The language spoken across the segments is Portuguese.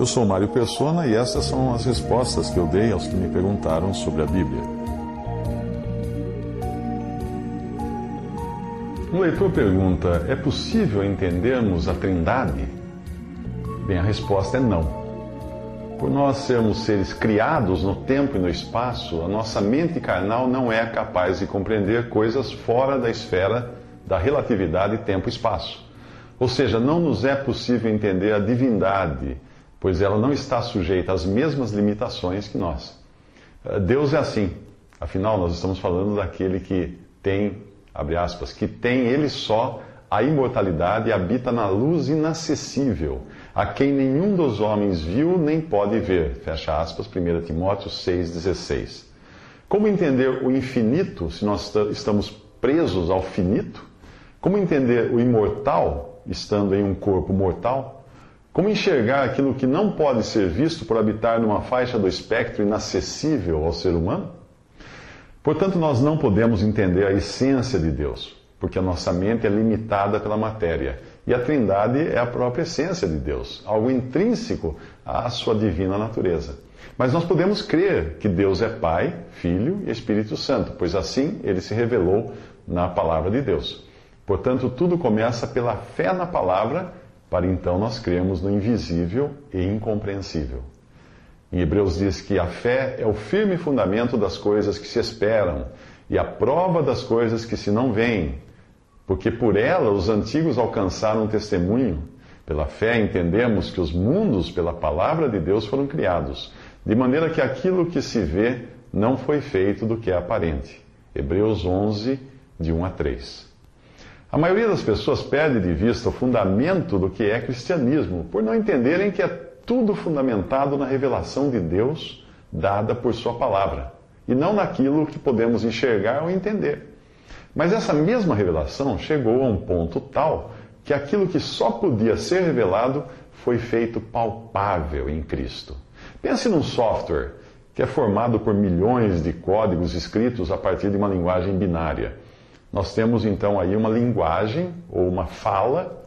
Eu sou Mário Persona e essas são as respostas que eu dei aos que me perguntaram sobre a Bíblia. Um leitor pergunta: é possível entendermos a Trindade? Bem, a resposta é não. Por nós sermos seres criados no tempo e no espaço, a nossa mente carnal não é capaz de compreender coisas fora da esfera da relatividade tempo-espaço. Ou seja, não nos é possível entender a divindade, pois ela não está sujeita às mesmas limitações que nós. Deus é assim. Afinal, nós estamos falando daquele que tem, abre aspas, que tem ele só a imortalidade e habita na luz inacessível, a quem nenhum dos homens viu nem pode ver. Fecha aspas, 1 Timóteo 6,16. Como entender o infinito se nós estamos presos ao finito? Como entender o imortal estando em um corpo mortal? Como enxergar aquilo que não pode ser visto por habitar numa faixa do espectro inacessível ao ser humano? Portanto, nós não podemos entender a essência de Deus, porque a nossa mente é limitada pela matéria. E a Trindade é a própria essência de Deus, algo intrínseco à sua divina natureza. Mas nós podemos crer que Deus é Pai, Filho e Espírito Santo, pois assim ele se revelou na palavra de Deus. Portanto, tudo começa pela fé na palavra, para então nós crermos no invisível e incompreensível. Em Hebreus diz que a fé é o firme fundamento das coisas que se esperam e a prova das coisas que se não veem, porque por ela os antigos alcançaram testemunho. Pela fé entendemos que os mundos, pela palavra de Deus, foram criados, de maneira que aquilo que se vê não foi feito do que é aparente. Hebreus 11, de 1 a 3. A maioria das pessoas perde de vista o fundamento do que é cristianismo, por não entenderem que é tudo fundamentado na revelação de Deus dada por Sua palavra, e não naquilo que podemos enxergar ou entender. Mas essa mesma revelação chegou a um ponto tal que aquilo que só podia ser revelado foi feito palpável em Cristo. Pense num software que é formado por milhões de códigos escritos a partir de uma linguagem binária. Nós temos então aí uma linguagem ou uma fala,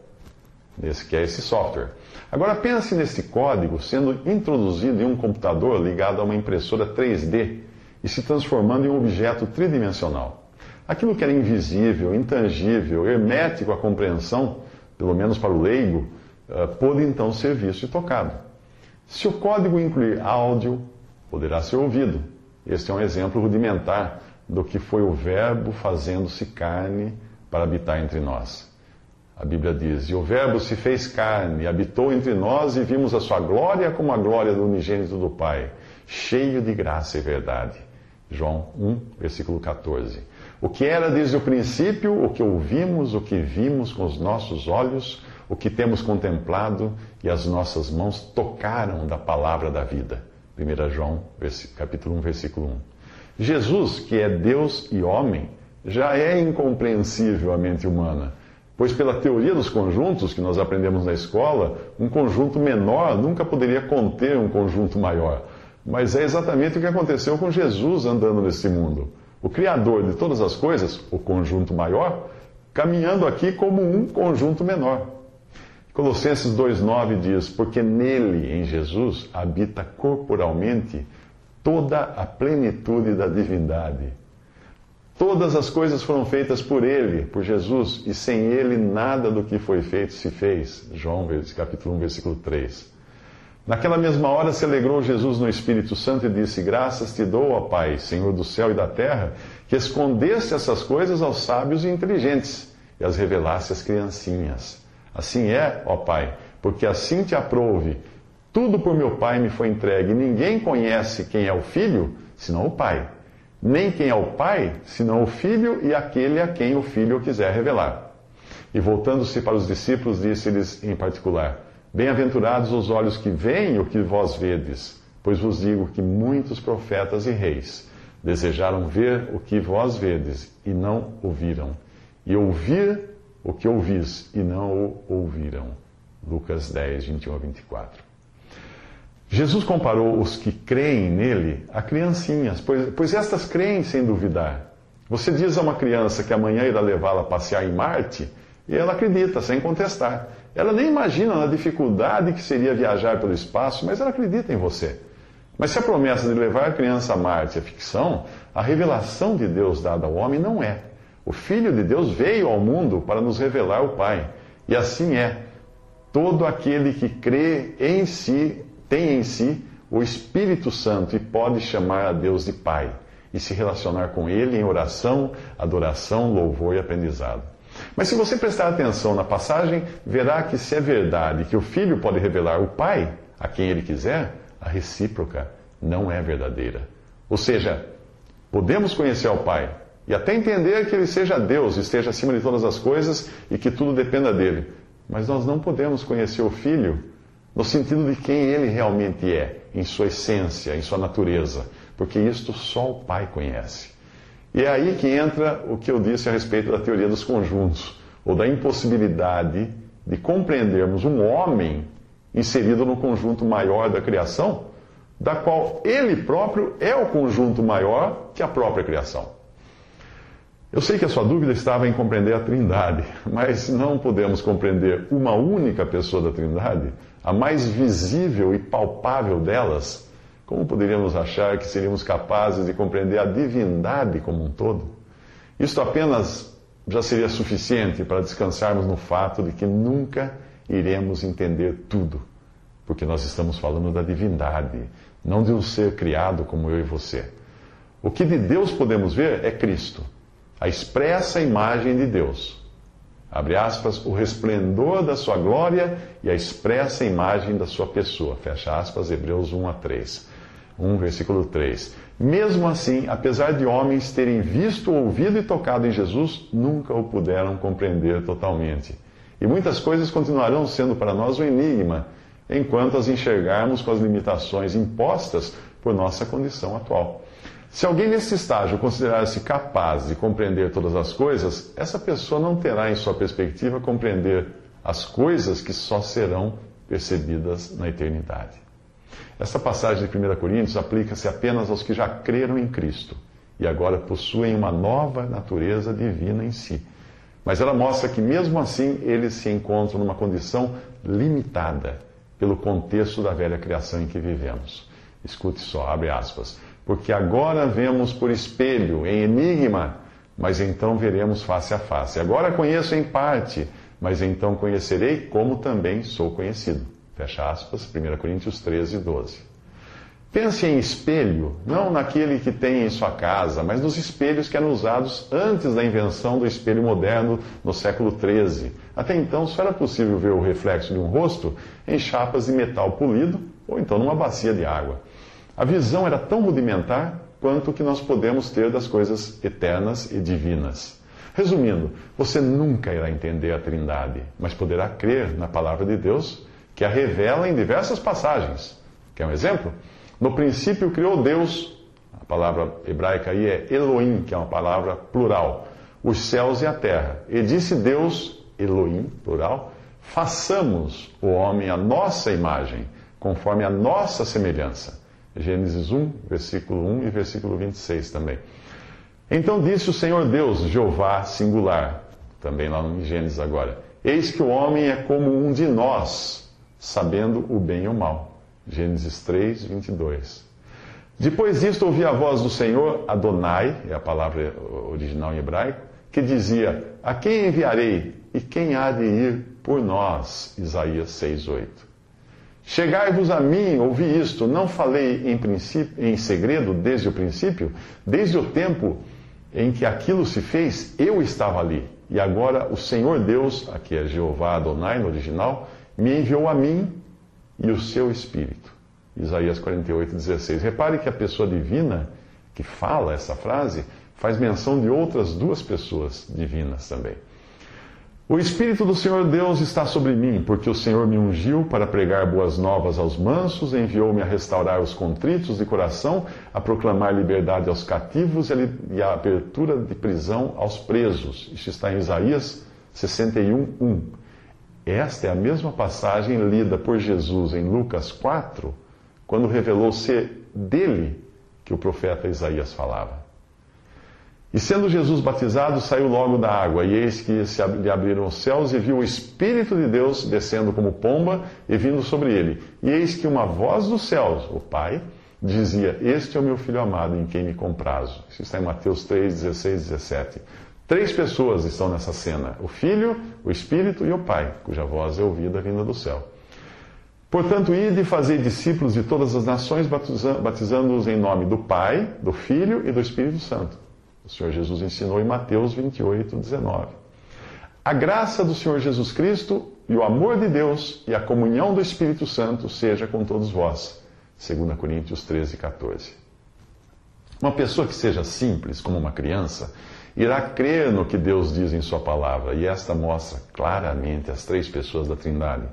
nesse que é esse software. Agora pense nesse código sendo introduzido em um computador ligado a uma impressora 3D e se transformando em um objeto tridimensional. Aquilo que era invisível, intangível, hermético à compreensão, pelo menos para o leigo, pôde então ser visto e tocado. Se o código incluir áudio, poderá ser ouvido. Este é um exemplo rudimentar do que foi o Verbo fazendo-se carne para habitar entre nós. A Bíblia diz: E o Verbo se fez carne, habitou entre nós e vimos a sua glória como a glória do unigênito do Pai, cheio de graça e verdade. João 1, versículo 14. O que era desde o princípio, o que ouvimos, o que vimos com os nossos olhos, o que temos contemplado e as nossas mãos tocaram da palavra da vida. 1 João, capítulo 1, versículo 1. Jesus, que é Deus e homem, já é incompreensível à mente humana, pois pela teoria dos conjuntos que nós aprendemos na escola, um conjunto menor nunca poderia conter um conjunto maior. Mas é exatamente o que aconteceu com Jesus andando nesse mundo. O Criador de todas as coisas, o conjunto maior, caminhando aqui como um conjunto menor. Colossenses 2,9 diz: Porque nele, em Jesus, habita corporalmente toda a plenitude da divindade. Todas as coisas foram feitas por ele, por Jesus, e sem ele nada do que foi feito se fez. João capítulo 1, versículo 3. Naquela mesma hora se alegrou Jesus no Espírito Santo e disse: Graças te dou, ó Pai, Senhor do céu e da terra, que escondeste essas coisas aos sábios e inteligentes e as revelaste às criancinhas. Assim é, ó Pai, porque assim te aprouve. Tudo por meu Pai me foi entregue. Ninguém conhece quem é o Filho, senão o Pai. Nem quem é o Pai, senão o Filho e aquele a quem o Filho quiser revelar. E voltando-se para os discípulos, disse-lhes em particular: Bem-aventurados os olhos que veem o que vós vedes, pois vos digo que muitos profetas e reis desejaram ver o que vós vedes e não ouviram, e ouvir o que ouvis e não o ouviram. Lucas 10, 21 a 24. Jesus comparou os que creem nele a criancinhas, pois, pois estas creem sem duvidar. Você diz a uma criança que amanhã irá levá-la a passear em Marte, e ela acredita, sem contestar. Ela nem imagina na dificuldade que seria viajar pelo espaço, mas ela acredita em você. Mas se a promessa de levar a criança a Marte é ficção, a revelação de Deus dada ao homem não é. O Filho de Deus veio ao mundo para nos revelar o Pai. E assim é. Todo aquele que crê em si, tem em si o Espírito Santo e pode chamar a Deus de Pai e se relacionar com Ele em oração, adoração, louvor e aprendizado. Mas se você prestar atenção na passagem, verá que se é verdade que o Filho pode revelar o Pai a quem ele quiser, a recíproca não é verdadeira. Ou seja, podemos conhecer ao Pai e até entender que Ele seja Deus, esteja acima de todas as coisas e que tudo dependa dele. Mas nós não podemos conhecer o Filho no sentido de quem Ele realmente é, em sua essência, em sua natureza, porque isto só o Pai conhece. E é aí que entra o que eu disse a respeito da teoria dos conjuntos, ou da impossibilidade de compreendermos um homem inserido no conjunto maior da criação, da qual ele próprio é o conjunto maior que a própria criação. Eu sei que a sua dúvida estava em compreender a Trindade, mas não podemos compreender uma única pessoa da Trindade, a mais visível e palpável delas, como poderíamos achar que seríamos capazes de compreender a divindade como um todo? Isto apenas já seria suficiente para descansarmos no fato de que nunca iremos entender tudo, porque nós estamos falando da divindade, não de um ser criado como eu e você. O que de Deus podemos ver é Cristo, a expressa imagem de Deus. Abre aspas, o resplendor da sua glória e a expressa imagem da sua pessoa. Fecha aspas, Hebreus 1 a 3. 1, versículo 3. Mesmo assim, apesar de homens terem visto, ouvido e tocado em Jesus, nunca o puderam compreender totalmente. E muitas coisas continuarão sendo para nós um enigma, enquanto as enxergarmos com as limitações impostas por nossa condição atual. Se alguém nesse estágio considerar-se capaz de compreender todas as coisas, essa pessoa não terá em sua perspectiva compreender as coisas que só serão percebidas na eternidade. Esta passagem de 1 Coríntios aplica-se apenas aos que já creram em Cristo e agora possuem uma nova natureza divina em si. Mas ela mostra que, mesmo assim, eles se encontram numa condição limitada pelo contexto da velha criação em que vivemos. Escute só, abre aspas. Porque agora vemos por espelho, em enigma, mas então veremos face a face. Agora conheço em parte, mas então conhecerei como também sou conhecido. Fecha aspas, 1 Coríntios 13, 12. Pense em espelho, não naquele que tem em sua casa, mas nos espelhos que eram usados antes da invenção do espelho moderno no século XIII. Até então, só era possível ver o reflexo de um rosto em chapas de metal polido ou então numa bacia de água. A visão era tão rudimentar quanto o que nós podemos ter das coisas eternas e divinas. Resumindo, você nunca irá entender a Trindade, mas poderá crer na palavra de Deus que a revela em diversas passagens. Quer um exemplo? No princípio criou Deus, a palavra hebraica aí é Elohim, que é uma palavra plural, os céus e a terra. E disse Deus, Elohim, plural, façamos o homem à nossa imagem, conforme a nossa semelhança. Gênesis 1, versículo 1 e versículo 26 também. Então disse o Senhor Deus, Jeová singular, também lá em Gênesis agora: Eis que o homem é como um de nós sabendo o bem e o mal. Gênesis 3, 22. Depois disto, ouvi a voz do Senhor, Adonai, é a palavra original em hebraico, que dizia: A quem enviarei e quem há de ir por nós? Isaías 6, 8. Chegai-vos a mim, ouvi isto, não falei em, princípio, em segredo desde o princípio, desde o tempo em que aquilo se fez, eu estava ali. E agora o Senhor Deus, aqui é Jeová Adonai no original, me enviou a mim e o seu Espírito. Isaías 48, 16. Repare que a pessoa divina que fala essa frase faz menção de outras duas pessoas divinas também. O Espírito do Senhor Deus está sobre mim, porque o Senhor me ungiu para pregar boas novas aos mansos, enviou-me a restaurar os contritos de coração, a proclamar liberdade aos cativos e a abertura de prisão aos presos. Isso está em Isaías 61, 1. Esta é a mesma passagem lida por Jesus em Lucas 4, quando revelou ser dele que o profeta Isaías falava. E sendo Jesus batizado, saiu logo da água, e eis que se lhe abriram os céus, e viu o Espírito de Deus descendo como pomba e vindo sobre ele. E eis que uma voz dos céus, o Pai, dizia: Este é o meu filho amado, em quem me comprazo. Isso está em Mateus 3, 16, 17. Três pessoas estão nessa cena: o Filho, o Espírito e o Pai, cuja voz é ouvida vinda do céu. Portanto, ide e fazei discípulos de todas as nações, batizando-os em nome do Pai, do Filho e do Espírito Santo o Senhor Jesus ensinou em Mateus 28, 19. A graça do Senhor Jesus Cristo e o amor de Deus e a comunhão do Espírito Santo seja com todos vós. 2 Coríntios 13, 14. Uma pessoa que seja simples, como uma criança, irá crer no que Deus diz em Sua palavra, e esta mostra claramente as três pessoas da Trindade.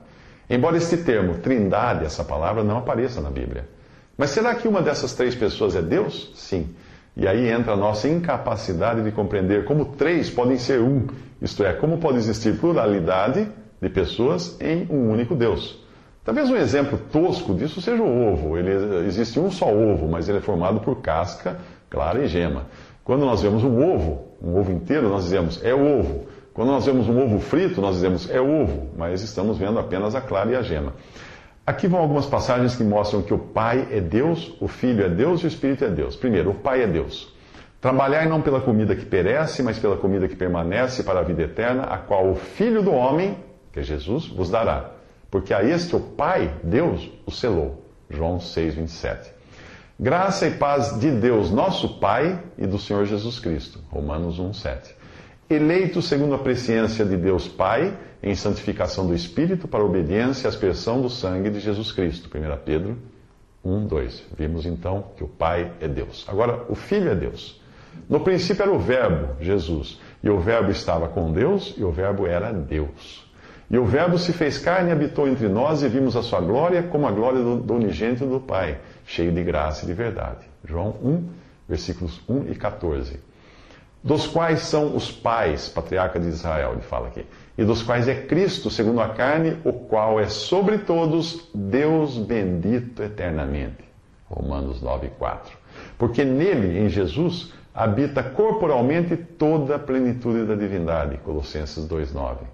Embora este termo, Trindade, essa palavra, não apareça na Bíblia. Mas será que uma dessas três pessoas é Deus? Sim. E aí entra a nossa incapacidade de compreender como três podem ser um, isto é, como pode existir pluralidade de pessoas em um único Deus. Talvez um exemplo tosco disso seja o ovo. Ele, existe um só ovo, mas ele é formado por casca, clara e gema. Quando nós vemos um ovo, um ovo inteiro, nós dizemos é ovo. Quando nós vemos um ovo frito, nós dizemos é ovo, mas estamos vendo apenas a clara e a gema. Aqui vão algumas passagens que mostram que o Pai é Deus, o Filho é Deus e o Espírito é Deus. Primeiro, o Pai é Deus. Trabalhai não pela comida que perece, mas pela comida que permanece para a vida eterna, a qual o Filho do homem, que é Jesus, vos dará. Porque a este o Pai, Deus, o selou. João 6, 27. Graça e paz de Deus, nosso Pai, e do Senhor Jesus Cristo. Romanos 1, 7 eleito segundo a presciência de Deus Pai, em santificação do Espírito, para obediência e aspersão do sangue de Jesus Cristo. 1 Pedro 1, 2. Vimos então que o Pai é Deus. Agora, o Filho é Deus. No princípio era o Verbo, Jesus. E o Verbo estava com Deus, e o Verbo era Deus. E o Verbo se fez carne e habitou entre nós, e vimos a sua glória como a glória do, do unigênito do Pai, cheio de graça e de verdade. João 1, versículos 1 e 14 dos quais são os pais, patriarca de Israel, ele fala aqui, e dos quais é Cristo, segundo a carne, o qual é sobre todos Deus bendito eternamente. Romanos 9, 4. Porque nele, em Jesus, habita corporalmente toda a plenitude da divindade. Colossenses 2, 9.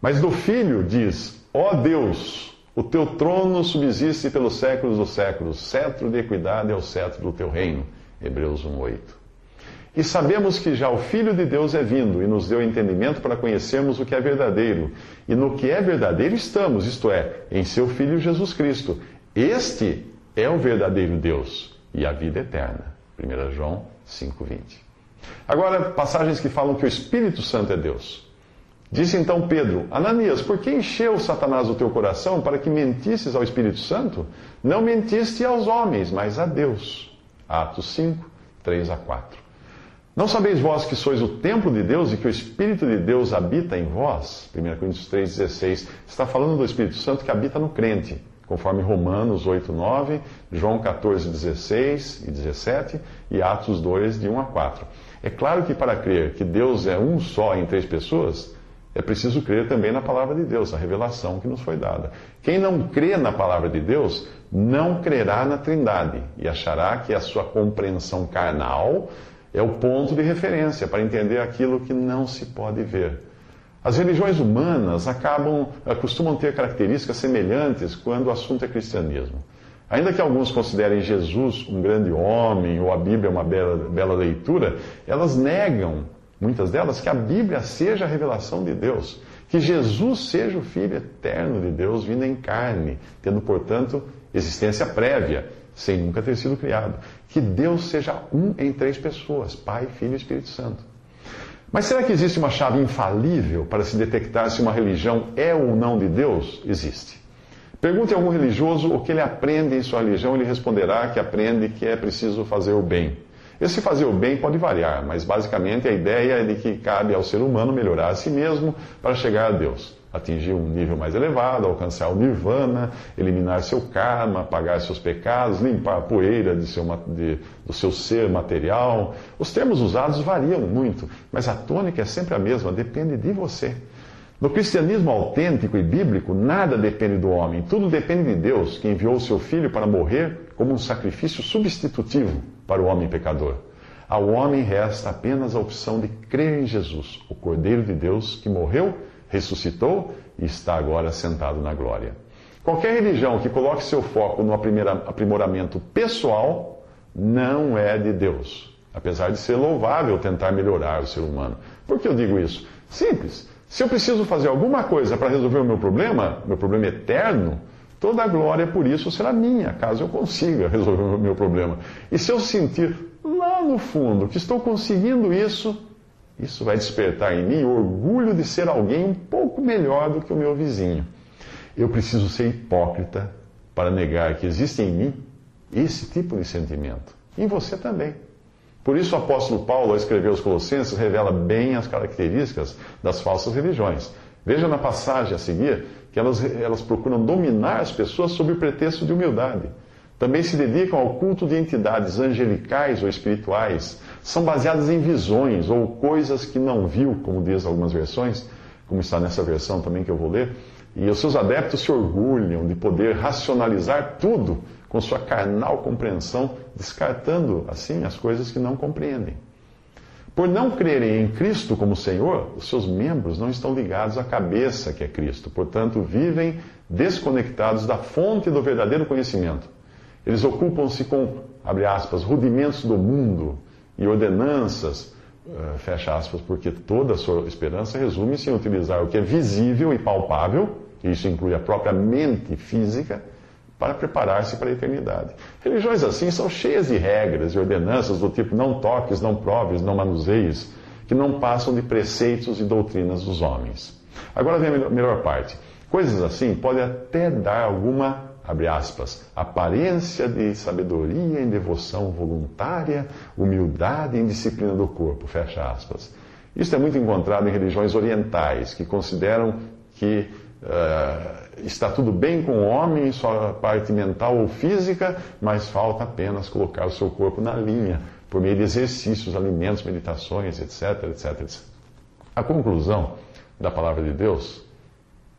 Mas do Filho diz: Ó Deus, o teu trono subsiste pelos séculos dos séculos, cetro de equidade é o cetro do teu reino. Hebreus 1, 8. E sabemos que já o Filho de Deus é vindo e nos deu entendimento para conhecermos o que é verdadeiro. E no que é verdadeiro estamos, isto é, em seu Filho Jesus Cristo. Este é o verdadeiro Deus e a vida eterna. 1 João 5,20. Agora, passagens que falam que o Espírito Santo é Deus. Disse então Pedro: Ananias, por que encheu Satanás o teu coração para que mentisses ao Espírito Santo? Não mentiste aos homens, mas a Deus. Atos 5, 3 a 4. Não sabeis vós que sois o templo de Deus e que o Espírito de Deus habita em vós? 1 Coríntios 3,16. Está falando do Espírito Santo que habita no crente, conforme Romanos 8, 9, João 14, 16 e 17 e Atos 2, de 1 a 4. É claro que para crer que Deus é um só em três pessoas, é preciso crer também na palavra de Deus, a revelação que nos foi dada. Quem não crê na palavra de Deus, não crerá na Trindade e achará que a sua compreensão carnal é o ponto de referência para entender aquilo que não se pode ver. As religiões humanas acabam, eh, costumam ter características semelhantes quando o assunto é cristianismo. Ainda que alguns considerem Jesus um grande homem ou a Bíblia uma bela, bela leitura, elas negam, muitas delas, que a Bíblia seja a revelação de Deus, que Jesus seja o Filho eterno de Deus vindo em carne, tendo, portanto, existência prévia sem nunca ter sido criado. Que Deus seja um em três pessoas: Pai, Filho e Espírito Santo. Mas será que existe uma chave infalível para se detectar se uma religião é ou não de Deus? Existe. Pergunte a algum religioso o que ele aprende em sua religião, ele responderá que aprende que é preciso fazer o bem. Esse fazer o bem pode variar, mas basicamente a ideia é de que cabe ao ser humano melhorar a si mesmo para chegar a Deus, atingir um nível mais elevado, alcançar o nirvana, eliminar seu karma, pagar seus pecados, limpar a poeira de seu, de, do seu ser material. Os termos usados variam muito, mas a tônica é sempre a mesma, depende de você. No cristianismo autêntico e bíblico, nada depende do homem, tudo depende de Deus, que enviou o seu Filho para morrer como um sacrifício substitutivo para o homem pecador. Ao homem resta apenas a opção de crer em Jesus, o Cordeiro de Deus que morreu, ressuscitou e está agora sentado na glória. Qualquer religião que coloque seu foco no aprimoramento pessoal não é de Deus, apesar de ser louvável tentar melhorar o ser humano. Por que eu digo isso? Simples. Se eu preciso fazer alguma coisa para resolver o meu problema, meu problema eterno, toda a glória por isso será minha, caso eu consiga resolver o meu problema. E se eu sentir lá no fundo que estou conseguindo isso, isso vai despertar em mim o orgulho de ser alguém um pouco melhor do que o meu vizinho. Eu preciso ser hipócrita para negar que existe em mim esse tipo de sentimento. Em você também. Por isso o apóstolo Paulo, ao escrever os Colossenses, revela bem as características das falsas religiões. Veja na passagem a seguir que elas, elas procuram dominar as pessoas sob o pretexto de humildade. Também se dedicam ao culto de entidades angelicais ou espirituais. São baseadas em visões ou coisas que não viu, como diz algumas versões, como está nessa versão também que eu vou ler. E os seus adeptos se orgulham de poder racionalizar tudo com sua carnal compreensão, descartando assim as coisas que não compreendem. Por não crerem em Cristo como Senhor, os seus membros não estão ligados à cabeça que é Cristo, portanto, vivem desconectados da fonte do verdadeiro conhecimento. Eles ocupam-se com, abre aspas, rudimentos do mundo e ordenanças, uh, fecha aspas, porque toda a sua esperança resume-se em utilizar o que é visível e palpável, e isso inclui a própria mente física, para preparar-se para a eternidade. Religiões assim são cheias de regras e ordenanças do tipo não toques, não proves, não manuseies, que não passam de preceitos e doutrinas dos homens. Agora vem a melhor parte. Coisas assim podem até dar alguma, abre aspas, aparência de sabedoria em devoção voluntária, humildade em disciplina do corpo, fecha aspas. Isso é muito encontrado em religiões orientais, que consideram que uh, está tudo bem com o homem, sua parte mental ou física, mas falta apenas colocar o seu corpo na linha, por meio de exercícios, alimentos, meditações, etc, etc, etc. A conclusão da palavra de Deus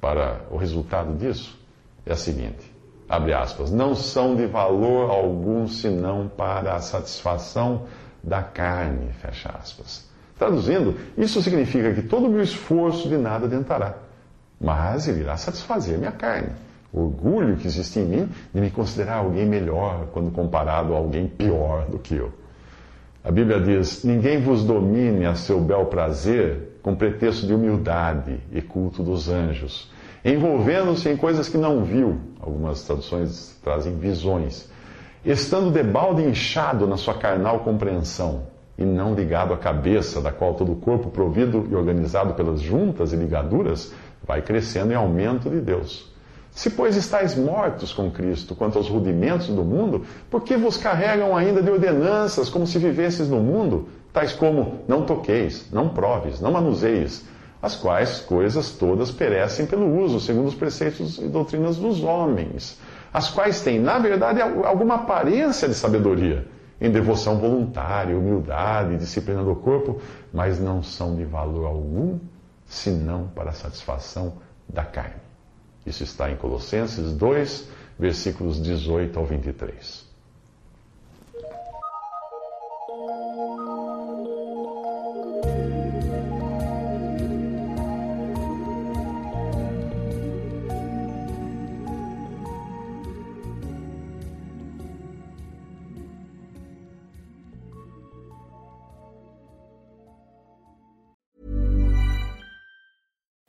para o resultado disso é a seguinte: abre aspas, não são de valor algum senão para a satisfação da carne, fecha aspas. Traduzindo, isso significa que todo o meu esforço de nada adiantará mas ele irá satisfazer minha carne. O orgulho que existe em mim de me considerar alguém melhor quando comparado a alguém pior do que eu. A Bíblia diz: Ninguém vos domine a seu bel prazer com pretexto de humildade e culto dos anjos, envolvendo-se em coisas que não viu. Algumas traduções trazem visões. Estando debalde inchado na sua carnal compreensão, e não ligado à cabeça, da qual todo o corpo, provido e organizado pelas juntas e ligaduras, vai crescendo em aumento de Deus. Se, pois, estáis mortos com Cristo quanto aos rudimentos do mundo, por que vos carregam ainda de ordenanças como se vivesses no mundo, tais como não toqueis, não proves, não manuseis, as quais coisas todas perecem pelo uso, segundo os preceitos e doutrinas dos homens, as quais têm, na verdade, alguma aparência de sabedoria, em devoção voluntária, humildade, disciplina do corpo, mas não são de valor algum senão para a satisfação da carne. Isso está em Colossenses 2, versículos 18 ao 23.